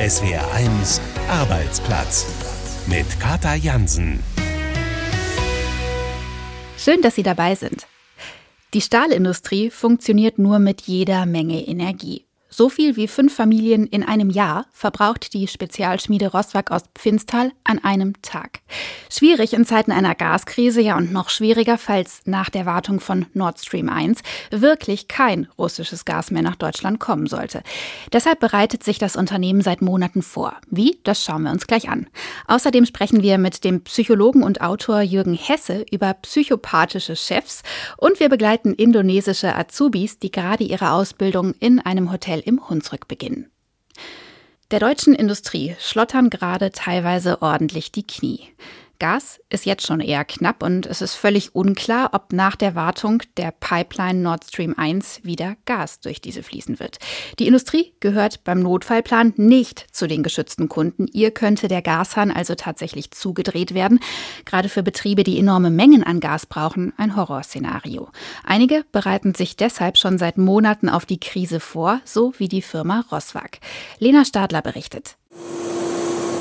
SWR1 Arbeitsplatz mit Kata Jansen. Schön, dass Sie dabei sind. Die Stahlindustrie funktioniert nur mit jeder Menge Energie. So viel wie fünf Familien in einem Jahr verbraucht die Spezialschmiede Rosswag aus Pfinstal an einem Tag. Schwierig in Zeiten einer Gaskrise, ja und noch schwieriger, falls nach der Wartung von Nord Stream 1 wirklich kein russisches Gas mehr nach Deutschland kommen sollte. Deshalb bereitet sich das Unternehmen seit Monaten vor. Wie? Das schauen wir uns gleich an. Außerdem sprechen wir mit dem Psychologen und Autor Jürgen Hesse über psychopathische Chefs und wir begleiten indonesische Azubis, die gerade ihre Ausbildung in einem Hotel im Hunsrück beginnen. Der deutschen Industrie schlottern gerade teilweise ordentlich die Knie. Gas ist jetzt schon eher knapp und es ist völlig unklar, ob nach der Wartung der Pipeline Nord Stream 1 wieder Gas durch diese fließen wird. Die Industrie gehört beim Notfallplan nicht zu den geschützten Kunden. Ihr könnte der Gashahn also tatsächlich zugedreht werden. Gerade für Betriebe, die enorme Mengen an Gas brauchen, ein Horrorszenario. Einige bereiten sich deshalb schon seit Monaten auf die Krise vor, so wie die Firma Rosswag. Lena Stadler berichtet.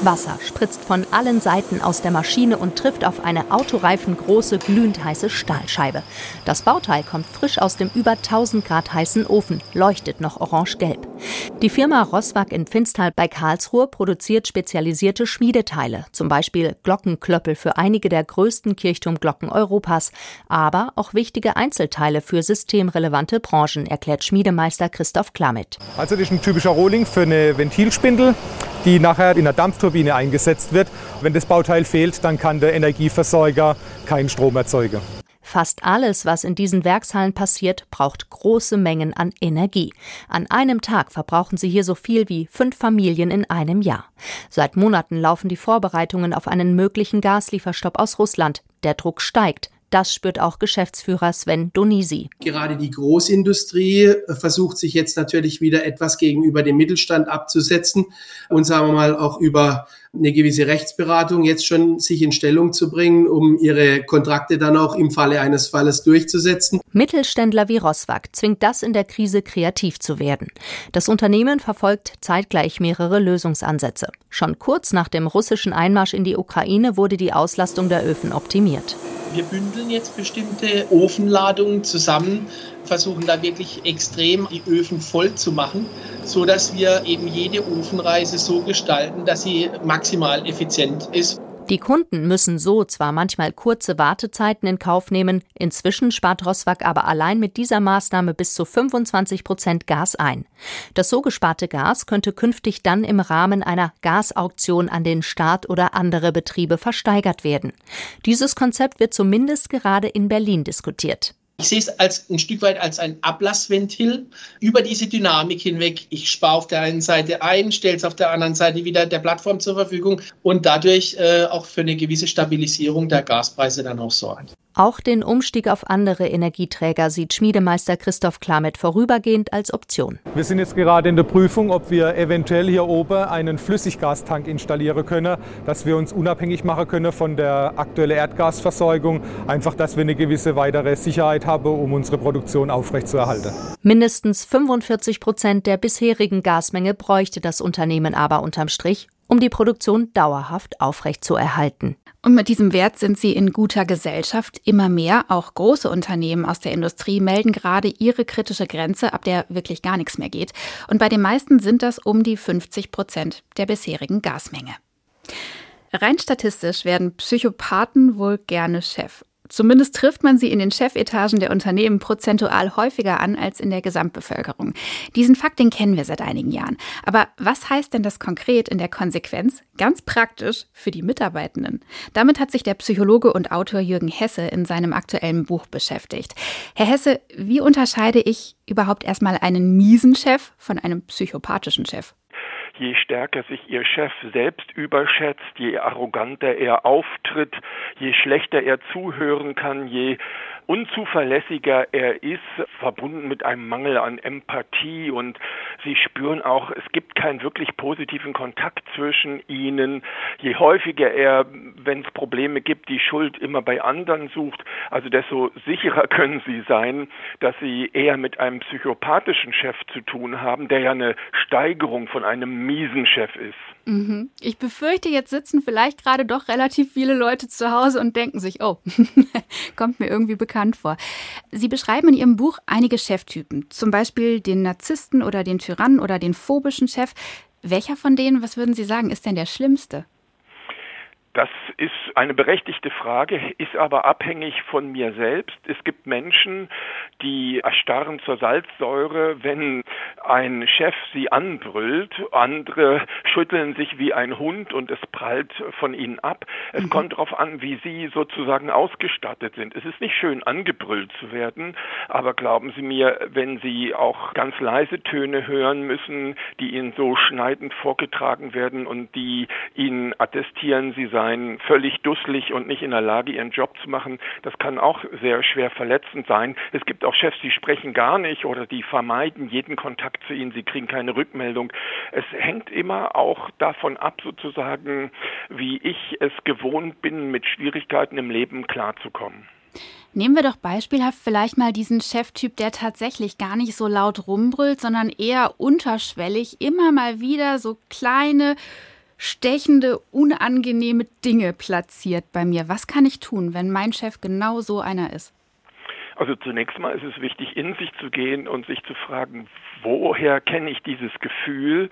Wasser spritzt von allen Seiten aus der Maschine und trifft auf eine autoreifengroße, glühend heiße Stahlscheibe. Das Bauteil kommt frisch aus dem über 1000 Grad heißen Ofen, leuchtet noch orange-gelb. Die Firma Rosswag in Pfinstal bei Karlsruhe produziert spezialisierte Schmiedeteile, zum Beispiel Glockenklöppel für einige der größten Kirchturmglocken Europas, aber auch wichtige Einzelteile für systemrelevante Branchen, erklärt Schmiedemeister Christoph Klamit. Also das ist ein typischer Rohling für eine Ventilspindel die nachher in der Dampfturbine eingesetzt wird. Wenn das Bauteil fehlt, dann kann der Energieversorger keinen Strom erzeugen. Fast alles, was in diesen Werkshallen passiert, braucht große Mengen an Energie. An einem Tag verbrauchen sie hier so viel wie fünf Familien in einem Jahr. Seit Monaten laufen die Vorbereitungen auf einen möglichen Gaslieferstopp aus Russland. Der Druck steigt. Das spürt auch Geschäftsführer Sven Donisi. Gerade die Großindustrie äh, versucht sich jetzt natürlich wieder etwas gegenüber dem Mittelstand abzusetzen und sagen wir mal auch über eine gewisse Rechtsberatung jetzt schon sich in Stellung zu bringen, um ihre Kontrakte dann auch im Falle eines Falles durchzusetzen. Mittelständler wie Rosswag zwingt das in der Krise kreativ zu werden. Das Unternehmen verfolgt zeitgleich mehrere Lösungsansätze. Schon kurz nach dem russischen Einmarsch in die Ukraine wurde die Auslastung der Öfen optimiert. Wir bündeln jetzt bestimmte Ofenladungen zusammen, versuchen da wirklich extrem die Öfen voll zu machen, so dass wir eben jede Ofenreise so gestalten, dass sie maximal effizient ist. Die Kunden müssen so zwar manchmal kurze Wartezeiten in Kauf nehmen, inzwischen spart Rosswag aber allein mit dieser Maßnahme bis zu 25 Prozent Gas ein. Das so gesparte Gas könnte künftig dann im Rahmen einer Gasauktion an den Staat oder andere Betriebe versteigert werden. Dieses Konzept wird zumindest gerade in Berlin diskutiert. Ich sehe es als ein Stück weit als ein Ablassventil über diese Dynamik hinweg. Ich spare auf der einen Seite ein, stelle es auf der anderen Seite wieder der Plattform zur Verfügung und dadurch äh, auch für eine gewisse Stabilisierung der Gaspreise dann auch sorgen. Auch den Umstieg auf andere Energieträger sieht Schmiedemeister Christoph Klamet vorübergehend als Option. Wir sind jetzt gerade in der Prüfung, ob wir eventuell hier oben einen Flüssiggastank installieren können, dass wir uns unabhängig machen können von der aktuellen Erdgasversorgung. Einfach, dass wir eine gewisse weitere Sicherheit haben, um unsere Produktion aufrechtzuerhalten. Mindestens 45 Prozent der bisherigen Gasmenge bräuchte das Unternehmen aber unterm Strich, um die Produktion dauerhaft aufrechtzuerhalten. Und mit diesem Wert sind sie in guter Gesellschaft. Immer mehr, auch große Unternehmen aus der Industrie, melden gerade ihre kritische Grenze, ab der wirklich gar nichts mehr geht. Und bei den meisten sind das um die 50 Prozent der bisherigen Gasmenge. Rein statistisch werden Psychopathen wohl gerne Chef. Zumindest trifft man sie in den Chefetagen der Unternehmen prozentual häufiger an als in der Gesamtbevölkerung. Diesen Fakt, den kennen wir seit einigen Jahren. Aber was heißt denn das konkret in der Konsequenz, ganz praktisch für die Mitarbeitenden? Damit hat sich der Psychologe und Autor Jürgen Hesse in seinem aktuellen Buch beschäftigt. Herr Hesse, wie unterscheide ich überhaupt erstmal einen miesen Chef von einem psychopathischen Chef? Je stärker sich ihr Chef selbst überschätzt, je arroganter er auftritt, je schlechter er zuhören kann, je unzuverlässiger er ist, verbunden mit einem Mangel an Empathie und sie spüren auch, es gibt keinen wirklich positiven Kontakt zwischen ihnen. Je häufiger er, wenn es Probleme gibt, die Schuld immer bei anderen sucht, also desto sicherer können sie sein, dass sie eher mit einem psychopathischen Chef zu tun haben, der ja eine Steigerung von einem miesen Chef ist. Mhm. Ich befürchte, jetzt sitzen vielleicht gerade doch relativ viele Leute zu Hause und denken sich, oh, kommt mir irgendwie bekannt vor. Sie beschreiben in Ihrem Buch einige Cheftypen, zum Beispiel den Narzissten oder den Tyrannen oder den phobischen Chef. Welcher von denen, was würden Sie sagen, ist denn der schlimmste? Das ist eine berechtigte Frage, ist aber abhängig von mir selbst. Es gibt Menschen, die erstarren zur Salzsäure, wenn ein Chef sie anbrüllt. Andere schütteln sich wie ein Hund und es prallt von ihnen ab. Es mhm. kommt darauf an, wie sie sozusagen ausgestattet sind. Es ist nicht schön, angebrüllt zu werden, aber glauben Sie mir, wenn Sie auch ganz leise Töne hören müssen, die Ihnen so schneidend vorgetragen werden und die Ihnen attestieren, Sie seien seien völlig dusselig und nicht in der Lage, ihren Job zu machen. Das kann auch sehr schwer verletzend sein. Es gibt auch Chefs, die sprechen gar nicht oder die vermeiden jeden Kontakt zu ihnen. Sie kriegen keine Rückmeldung. Es hängt immer auch davon ab, sozusagen, wie ich es gewohnt bin, mit Schwierigkeiten im Leben klarzukommen. Nehmen wir doch beispielhaft vielleicht mal diesen Cheftyp, der tatsächlich gar nicht so laut rumbrüllt, sondern eher unterschwellig immer mal wieder so kleine stechende, unangenehme Dinge platziert bei mir. Was kann ich tun, wenn mein Chef genau so einer ist? Also zunächst mal ist es wichtig, in sich zu gehen und sich zu fragen, woher kenne ich dieses Gefühl,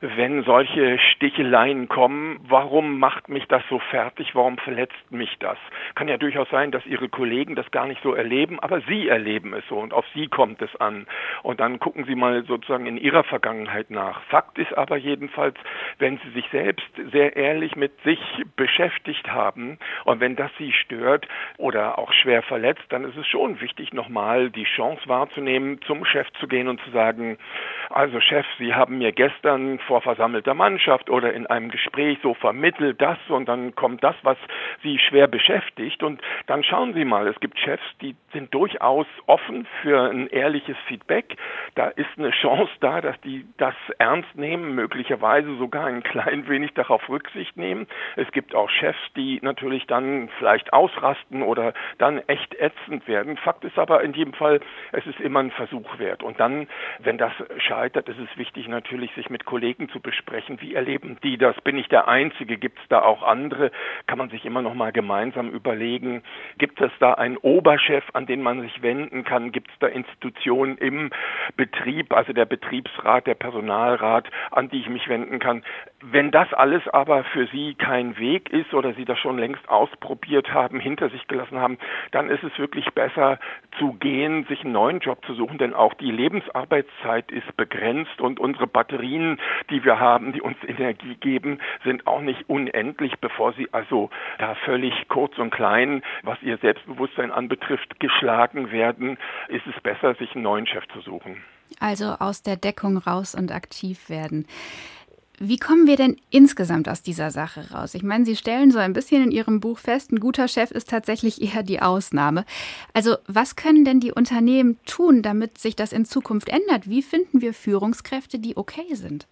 wenn solche Sticheleien kommen? Warum macht mich das so fertig? Warum verletzt mich das? Kann ja durchaus sein, dass Ihre Kollegen das gar nicht so erleben, aber Sie erleben es so und auf Sie kommt es an. Und dann gucken Sie mal sozusagen in Ihrer Vergangenheit nach. Fakt ist aber jedenfalls, wenn Sie sich selbst sehr ehrlich mit sich beschäftigt haben und wenn das Sie stört oder auch schwer verletzt, dann ist es schon wichtig, nochmal die Chance wahrzunehmen, zum Chef zu gehen und zu sagen, also Chef, Sie haben mir gestern vor versammelter Mannschaft oder in einem Gespräch so vermittelt das und dann kommt das, was Sie schwer beschäftigt und dann schauen Sie mal, es gibt Chefs, die sind durchaus offen für ein ehrliches Feedback. Da ist eine Chance da, dass die das ernst nehmen, möglicherweise sogar ein klein wenig darauf Rücksicht nehmen. Es gibt auch Chefs, die natürlich dann vielleicht ausrasten oder dann echt ätzend werden. Fakt ist aber in jedem Fall, es ist immer ein Versuch wert. Und dann, wenn das scheitert, ist es wichtig natürlich, sich mit Kollegen zu besprechen. Wie erleben die das? Bin ich der Einzige? Gibt es da auch andere? Kann man sich immer noch mal gemeinsam überlegen. Gibt es da einen Oberchef, an den man sich wenden kann? Gibt es da Institutionen im Betrieb, also der Betriebsrat, der Personalrat, an die ich mich wenden kann? Wenn das alles aber für Sie kein Weg ist oder Sie das schon längst ausprobiert haben, hinter sich gelassen haben, dann ist es wirklich besser zu gehen, sich einen neuen Job zu suchen, denn auch die Lebensarbeitszeit ist begrenzt und unsere Batterien, die wir haben, die uns Energie geben, sind auch nicht unendlich, bevor Sie also da völlig kurz und klein, was Ihr Selbstbewusstsein anbetrifft, geschlagen werden, ist es besser, sich einen neuen Chef zu suchen. Also aus der Deckung raus und aktiv werden. Wie kommen wir denn insgesamt aus dieser Sache raus? Ich meine, Sie stellen so ein bisschen in Ihrem Buch fest, ein guter Chef ist tatsächlich eher die Ausnahme. Also was können denn die Unternehmen tun, damit sich das in Zukunft ändert? Wie finden wir Führungskräfte, die okay sind?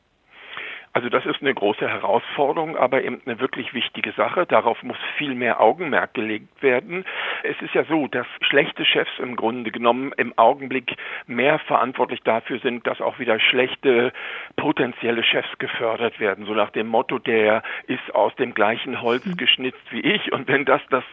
Also das ist eine große Herausforderung, aber eben eine wirklich wichtige Sache. Darauf muss viel mehr Augenmerk gelegt werden. Es ist ja so, dass schlechte Chefs im Grunde genommen im Augenblick mehr verantwortlich dafür sind, dass auch wieder schlechte potenzielle Chefs gefördert werden. So nach dem Motto, der ist aus dem gleichen Holz mhm. geschnitzt wie ich. Und wenn das das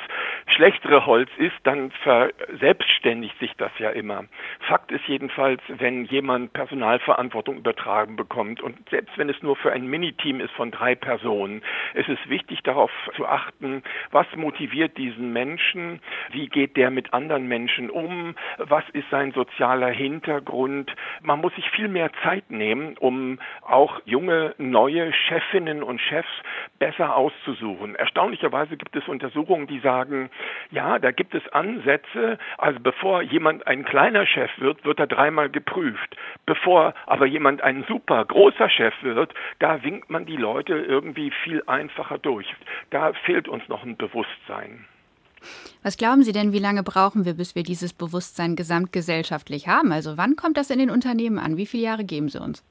schlechtere Holz ist, dann verselbstständigt sich das ja immer. Fakt ist jedenfalls, wenn jemand Personalverantwortung übertragen bekommt und selbst wenn es nur für ein Miniteam ist von drei Personen. Es ist wichtig darauf zu achten, was motiviert diesen Menschen, wie geht der mit anderen Menschen um, was ist sein sozialer Hintergrund. Man muss sich viel mehr Zeit nehmen, um auch junge, neue Chefinnen und Chefs besser auszusuchen. Erstaunlicherweise gibt es Untersuchungen, die sagen, ja, da gibt es Ansätze, also bevor jemand ein kleiner Chef wird, wird er dreimal geprüft. Bevor aber jemand ein super großer Chef wird, da winkt man die Leute irgendwie viel einfacher durch. Da fehlt uns noch ein Bewusstsein. Was glauben Sie denn, wie lange brauchen wir, bis wir dieses Bewusstsein gesamtgesellschaftlich haben? Also wann kommt das in den Unternehmen an? Wie viele Jahre geben Sie uns?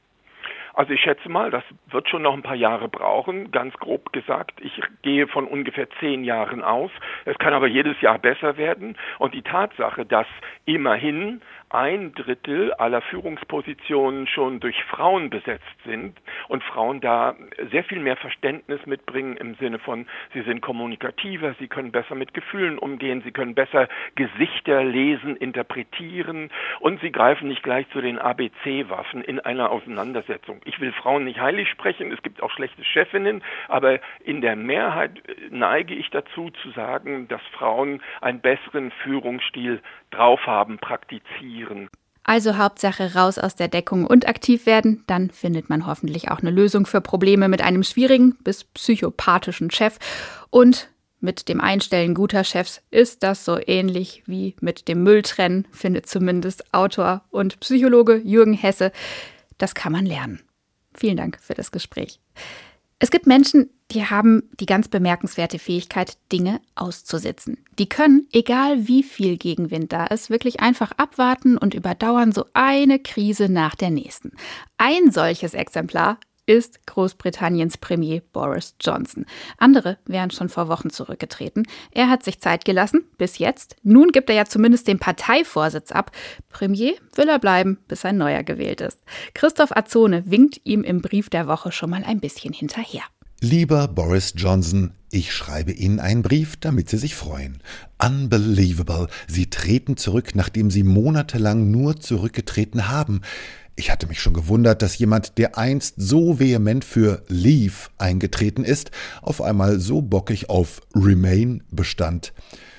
Also ich schätze mal, das wird schon noch ein paar Jahre brauchen, ganz grob gesagt. Ich gehe von ungefähr zehn Jahren aus. Es kann aber jedes Jahr besser werden. Und die Tatsache, dass immerhin ein Drittel aller Führungspositionen schon durch Frauen besetzt sind und Frauen da sehr viel mehr Verständnis mitbringen im Sinne von, sie sind kommunikativer, sie können besser mit Gefühlen umgehen, sie können besser Gesichter lesen, interpretieren und sie greifen nicht gleich zu den ABC-Waffen in einer Auseinandersetzung. Ich will Frauen nicht heilig sprechen, es gibt auch schlechte Chefinnen, aber in der Mehrheit neige ich dazu zu sagen, dass Frauen einen besseren Führungsstil drauf haben, praktizieren. Also Hauptsache raus aus der Deckung und aktiv werden, dann findet man hoffentlich auch eine Lösung für Probleme mit einem schwierigen bis psychopathischen Chef. Und mit dem Einstellen guter Chefs ist das so ähnlich wie mit dem Mülltrennen, findet zumindest Autor und Psychologe Jürgen Hesse. Das kann man lernen. Vielen Dank für das Gespräch. Es gibt Menschen, die haben die ganz bemerkenswerte Fähigkeit, Dinge auszusitzen. Die können, egal wie viel Gegenwind da ist, wirklich einfach abwarten und überdauern so eine Krise nach der nächsten. Ein solches Exemplar ist Großbritanniens Premier Boris Johnson. Andere wären schon vor Wochen zurückgetreten. Er hat sich Zeit gelassen, bis jetzt. Nun gibt er ja zumindest den Parteivorsitz ab. Premier will er bleiben, bis ein neuer gewählt ist. Christoph Azone winkt ihm im Brief der Woche schon mal ein bisschen hinterher. Lieber Boris Johnson, ich schreibe Ihnen einen Brief, damit Sie sich freuen. Unbelievable. Sie treten zurück, nachdem Sie monatelang nur zurückgetreten haben. Ich hatte mich schon gewundert, dass jemand, der einst so vehement für Leave eingetreten ist, auf einmal so bockig auf Remain bestand.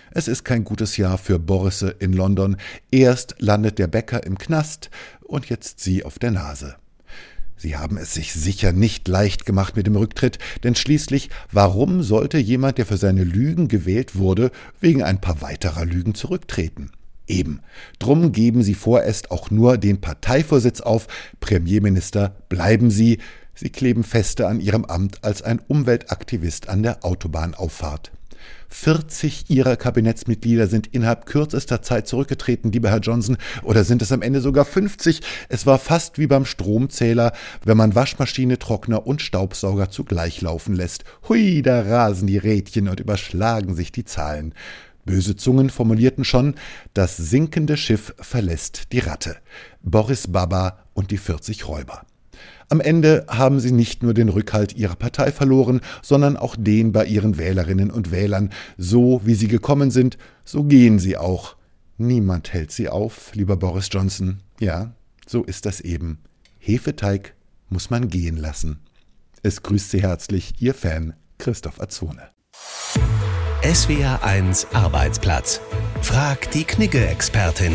Es ist kein gutes Jahr für Borisse in London. Erst landet der Bäcker im Knast und jetzt sie auf der Nase. Sie haben es sich sicher nicht leicht gemacht mit dem Rücktritt, denn schließlich, warum sollte jemand, der für seine Lügen gewählt wurde, wegen ein paar weiterer Lügen zurücktreten? Eben. Drum geben Sie vorerst auch nur den Parteivorsitz auf. Premierminister, bleiben Sie. Sie kleben feste an Ihrem Amt als ein Umweltaktivist an der Autobahnauffahrt. 40 ihrer Kabinettsmitglieder sind innerhalb kürzester Zeit zurückgetreten, lieber Herr Johnson, oder sind es am Ende sogar 50? Es war fast wie beim Stromzähler, wenn man Waschmaschine, Trockner und Staubsauger zugleich laufen lässt. Hui, da rasen die Rädchen und überschlagen sich die Zahlen. Böse Zungen formulierten schon, das sinkende Schiff verlässt die Ratte. Boris Baba und die 40 Räuber. Am Ende haben sie nicht nur den Rückhalt ihrer Partei verloren, sondern auch den bei ihren Wählerinnen und Wählern. So wie sie gekommen sind, so gehen sie auch. Niemand hält sie auf, lieber Boris Johnson. Ja, so ist das eben. Hefeteig muss man gehen lassen. Es grüßt Sie herzlich Ihr Fan Christoph Azone. SWR 1 Arbeitsplatz. Frag die Knigge-Expertin.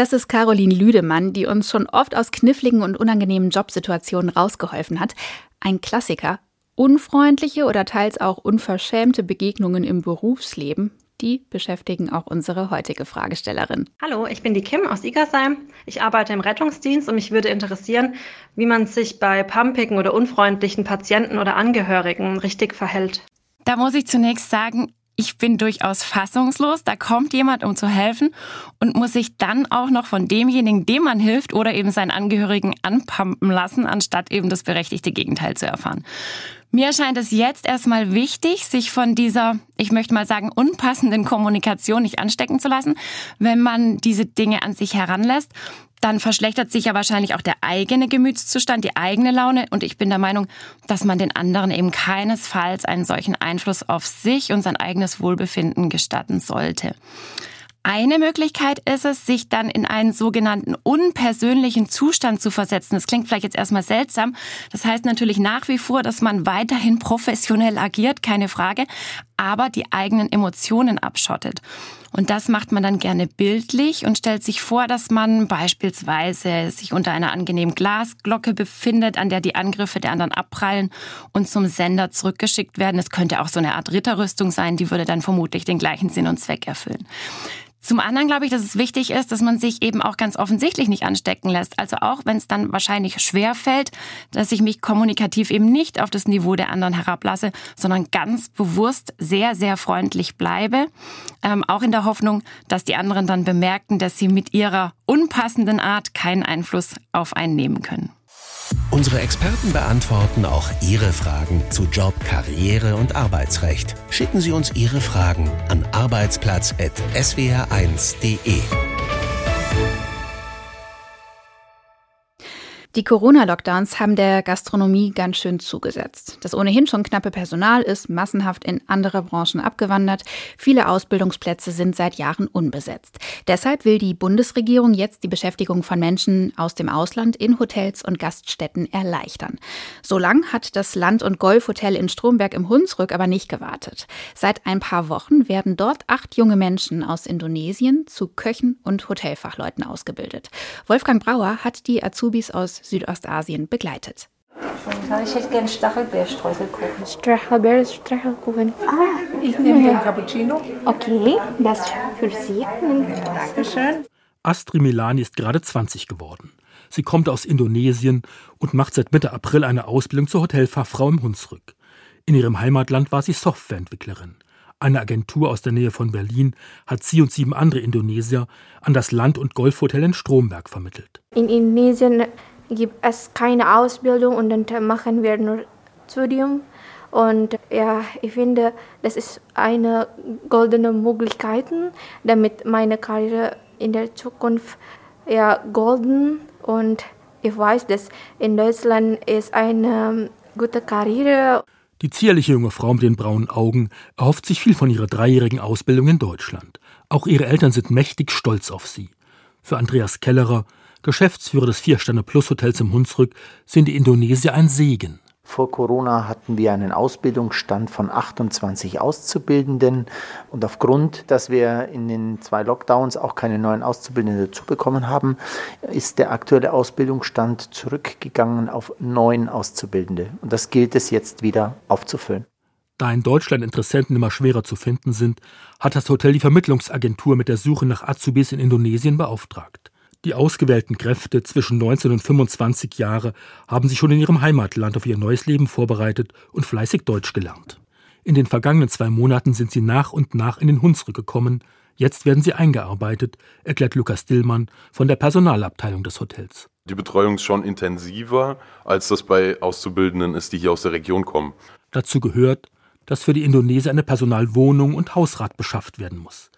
Das ist Caroline Lüdemann, die uns schon oft aus kniffligen und unangenehmen Jobsituationen rausgeholfen hat. Ein Klassiker. Unfreundliche oder teils auch unverschämte Begegnungen im Berufsleben die beschäftigen auch unsere heutige Fragestellerin. Hallo, ich bin die Kim aus Igersheim. Ich arbeite im Rettungsdienst und mich würde interessieren, wie man sich bei pumpigen oder unfreundlichen Patienten oder Angehörigen richtig verhält. Da muss ich zunächst sagen, ich bin durchaus fassungslos. Da kommt jemand, um zu helfen und muss sich dann auch noch von demjenigen, dem man hilft oder eben seinen Angehörigen anpumpen lassen, anstatt eben das berechtigte Gegenteil zu erfahren. Mir scheint es jetzt erstmal wichtig, sich von dieser, ich möchte mal sagen, unpassenden Kommunikation nicht anstecken zu lassen. Wenn man diese Dinge an sich heranlässt, dann verschlechtert sich ja wahrscheinlich auch der eigene Gemütszustand, die eigene Laune. Und ich bin der Meinung, dass man den anderen eben keinesfalls einen solchen Einfluss auf sich und sein eigenes Wohlbefinden gestatten sollte. Eine Möglichkeit ist es, sich dann in einen sogenannten unpersönlichen Zustand zu versetzen. Das klingt vielleicht jetzt erstmal seltsam. Das heißt natürlich nach wie vor, dass man weiterhin professionell agiert, keine Frage, aber die eigenen Emotionen abschottet. Und das macht man dann gerne bildlich und stellt sich vor, dass man beispielsweise sich unter einer angenehmen Glasglocke befindet, an der die Angriffe der anderen abprallen und zum Sender zurückgeschickt werden. Es könnte auch so eine Art Ritterrüstung sein, die würde dann vermutlich den gleichen Sinn und Zweck erfüllen. Zum anderen glaube ich, dass es wichtig ist, dass man sich eben auch ganz offensichtlich nicht anstecken lässt. Also auch wenn es dann wahrscheinlich schwer fällt, dass ich mich kommunikativ eben nicht auf das Niveau der anderen herablasse, sondern ganz bewusst sehr, sehr freundlich bleibe. Ähm, auch in der Hoffnung, dass die anderen dann bemerken, dass sie mit ihrer unpassenden Art keinen Einfluss auf einen nehmen können. Unsere Experten beantworten auch Ihre Fragen zu Job, Karriere und Arbeitsrecht. Schicken Sie uns Ihre Fragen an arbeitsplatz.swr1.de. Die Corona-Lockdowns haben der Gastronomie ganz schön zugesetzt. Das ohnehin schon knappe Personal ist massenhaft in andere Branchen abgewandert. Viele Ausbildungsplätze sind seit Jahren unbesetzt. Deshalb will die Bundesregierung jetzt die Beschäftigung von Menschen aus dem Ausland in Hotels und Gaststätten erleichtern. So lang hat das Land- und Golfhotel in Stromberg im Hunsrück aber nicht gewartet. Seit ein paar Wochen werden dort acht junge Menschen aus Indonesien zu Köchen und Hotelfachleuten ausgebildet. Wolfgang Brauer hat die Azubis aus Südostasien begleitet. Ich hätte gerne Stachelbeerstreuselkuchen. Stachelbeer, Stachelkuchen. Ah, ich nehme den Cappuccino. Okay, das für Sie. Dankeschön. Astri Milani ist gerade 20 geworden. Sie kommt aus Indonesien und macht seit Mitte April eine Ausbildung zur Hotelfachfrau im Hunsrück. In ihrem Heimatland war sie Softwareentwicklerin. Eine Agentur aus der Nähe von Berlin hat sie und sieben andere Indonesier an das Land- und Golfhotel in Stromberg vermittelt. In Indonesien gibt es keine Ausbildung und dann machen wir nur Studium. Und ja, ich finde, das ist eine goldene Möglichkeit, damit meine Karriere in der Zukunft ja golden und ich weiß, dass in Deutschland ist eine gute Karriere. Die zierliche junge Frau mit den braunen Augen erhofft sich viel von ihrer dreijährigen Ausbildung in Deutschland. Auch ihre Eltern sind mächtig stolz auf sie. Für Andreas Kellerer Geschäftsführer des Vier-Sterne-Plus-Hotels im Hunsrück, sind die Indonesier ein Segen. Vor Corona hatten wir einen Ausbildungsstand von 28 Auszubildenden. Und aufgrund, dass wir in den zwei Lockdowns auch keine neuen Auszubildenden dazu bekommen haben, ist der aktuelle Ausbildungsstand zurückgegangen auf neun Auszubildende. Und das gilt es jetzt wieder aufzufüllen. Da in Deutschland Interessenten immer schwerer zu finden sind, hat das Hotel die Vermittlungsagentur mit der Suche nach Azubis in Indonesien beauftragt. Die ausgewählten Kräfte zwischen 19 und 25 Jahre haben sich schon in ihrem Heimatland auf ihr neues Leben vorbereitet und fleißig Deutsch gelernt. In den vergangenen zwei Monaten sind sie nach und nach in den Hunsrück gekommen. Jetzt werden sie eingearbeitet, erklärt Lukas Dillmann von der Personalabteilung des Hotels. Die Betreuung ist schon intensiver, als das bei Auszubildenden ist, die hier aus der Region kommen. Dazu gehört, dass für die Indonesier eine Personalwohnung und Hausrat beschafft werden muss.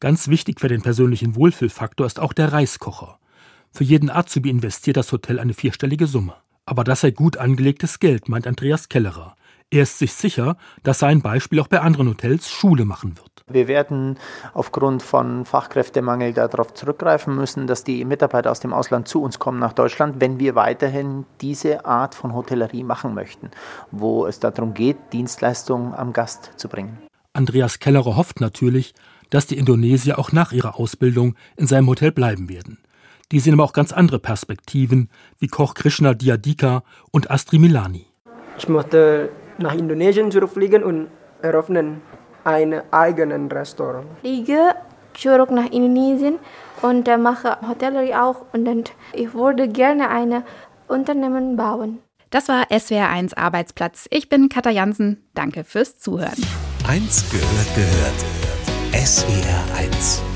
Ganz wichtig für den persönlichen Wohlfühlfaktor ist auch der Reiskocher. Für jeden Azubi investiert das Hotel eine vierstellige Summe. Aber das sei gut angelegtes Geld, meint Andreas Kellerer. Er ist sich sicher, dass sein Beispiel auch bei anderen Hotels Schule machen wird. Wir werden aufgrund von Fachkräftemangel darauf zurückgreifen müssen, dass die Mitarbeiter aus dem Ausland zu uns kommen nach Deutschland, wenn wir weiterhin diese Art von Hotellerie machen möchten, wo es darum geht, Dienstleistungen am Gast zu bringen. Andreas Kellerer hofft natürlich, dass die Indonesier auch nach ihrer Ausbildung in seinem Hotel bleiben werden. Die sehen aber auch ganz andere Perspektiven, wie Koch Krishna Diadika und Astri Milani. Ich möchte nach Indonesien zurückfliegen und eröffnen ein eigenes Restaurant. Fliege zurück nach Indonesien und mache Hotellerie auch und ich würde gerne ein Unternehmen bauen. Das war SWR1 Arbeitsplatz. Ich bin Katja Jansen. Danke fürs Zuhören. Eins gehört gehört. SWR 1